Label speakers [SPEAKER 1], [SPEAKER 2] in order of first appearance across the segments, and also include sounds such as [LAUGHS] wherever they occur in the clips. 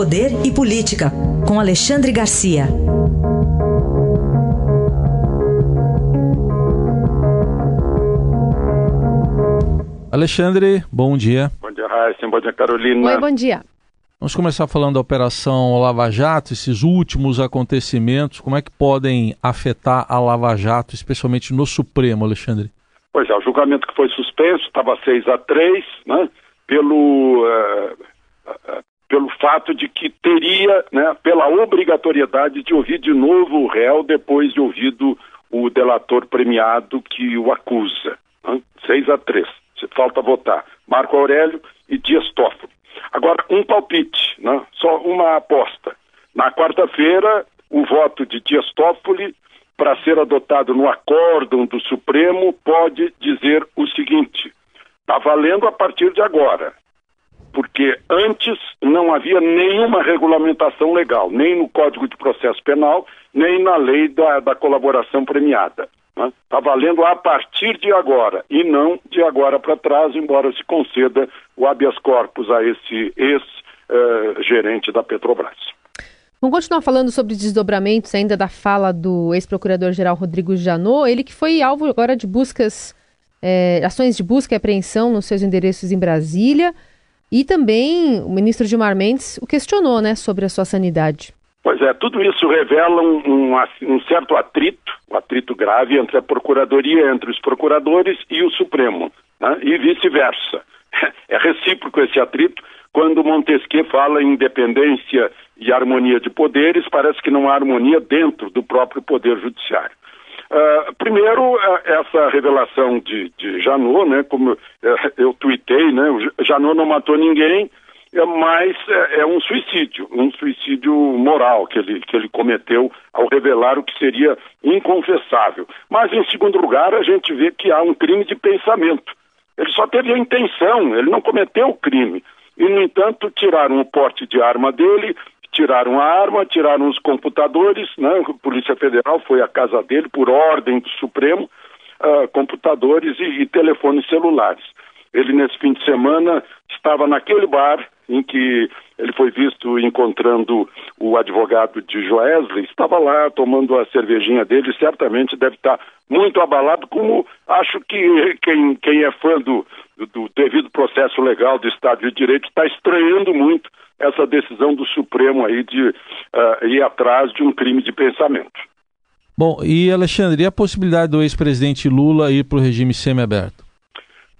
[SPEAKER 1] Poder e Política, com Alexandre Garcia.
[SPEAKER 2] Alexandre, bom dia.
[SPEAKER 3] Bom dia, Raíssa. Bom dia, Carolina.
[SPEAKER 4] Oi, bom dia.
[SPEAKER 2] Vamos começar falando da Operação Lava Jato, esses últimos acontecimentos, como é que podem afetar a Lava Jato, especialmente no Supremo, Alexandre?
[SPEAKER 3] Pois é, o julgamento que foi suspenso estava 6 a 3, né, pelo, pelo fato de que teria, né, pela obrigatoriedade de ouvir de novo o réu depois de ouvido o delator premiado que o acusa. Né, 6 a 3. Falta votar Marco Aurélio e Dias Toffoli. Agora, um palpite, né? só uma aposta. Na quarta-feira, o voto de Dias Toffoli, para ser adotado no acórdão do Supremo, pode dizer o seguinte: está valendo a partir de agora. Porque antes não havia nenhuma regulamentação legal, nem no Código de Processo Penal, nem na lei da, da colaboração premiada. Está né? Tá valendo a partir de agora e não de agora para trás, embora se conceda o habeas corpus a esse ex-gerente da Petrobras.
[SPEAKER 4] Vamos continuar falando sobre desdobramentos ainda da fala do ex-procurador-geral Rodrigo Janot, ele que foi alvo agora de buscas, é, ações de busca e apreensão nos seus endereços em Brasília, e também o ministro Gilmar Mendes o questionou né, sobre a sua sanidade.
[SPEAKER 3] Pois é, tudo isso revela um, um, um, certo atrito, um atrito grave entre a Procuradoria, entre os procuradores e o Supremo, né? e vice-versa. [LAUGHS] É recíproco esse atrito. Quando Montesquieu fala em independência e harmonia de poderes, parece que não há harmonia dentro do próprio Poder Judiciário. Uh, primeiro, uh, essa revelação de, de Janot, né, como uh, eu tuitei, né, Janot não matou ninguém, é, mas é, é, um suicídio, um suicídio moral que ele, que ele cometeu ao revelar o que seria inconfessável. Mas, em segundo lugar, a gente vê que há um crime de pensamento. Ele só teve a intenção, ele não cometeu o crime. E, no entanto, tiraram o porte de arma dele, tiraram a arma, tiraram os computadores, né? a Polícia Federal foi à casa dele por ordem do Supremo, uh, computadores e, e telefones celulares. Ele, nesse fim de semana, estava naquele bar em que ele foi visto encontrando o advogado de Joesley, estava lá tomando a cervejinha dele, certamente deve estar muito abalado, como acho que quem, quem é fã do, do devido processo legal do Estado de Direito está estranhando muito essa decisão do Supremo aí de uh, ir atrás de um crime de pensamento.
[SPEAKER 2] Bom, e Alexandre, e a possibilidade do ex-presidente Lula ir para o regime semiaberto?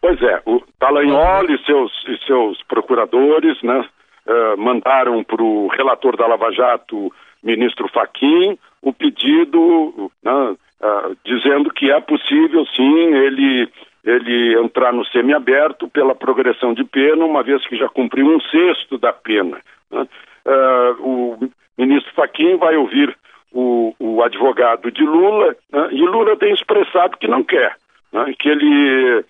[SPEAKER 3] Pois é, o Dallagnol e seus, e seus procuradores né, uh, mandaram para o relator da Lava Jato, ministro Faquim, o pedido né, uh, dizendo que é possível, sim, ele, ele entrar no semiaberto pela progressão de pena, uma vez que já cumpriu um sexto da pena. Né? Uh, o ministro Faquim vai ouvir o, o advogado de Lula, né, e Lula tem expressado que não quer, né, que ele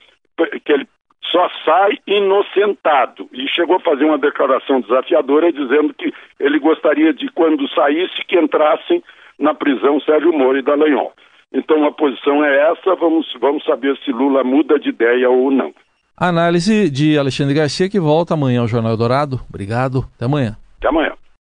[SPEAKER 3] que ele só sai inocentado. E chegou a fazer uma declaração desafiadora dizendo que ele gostaria de, quando saísse, que entrassem na prisão Sérgio Moro e Dallagnol. Então a posição é essa, vamos, vamos saber se Lula muda de ideia ou não.
[SPEAKER 2] Análise de Alexandre Garcia, que volta amanhã ao Jornal Dourado. Obrigado, até amanhã.
[SPEAKER 3] Até amanhã.